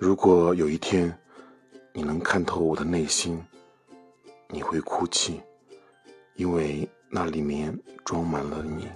如果有一天你能看透我的内心你会哭泣因为那里面装满了你。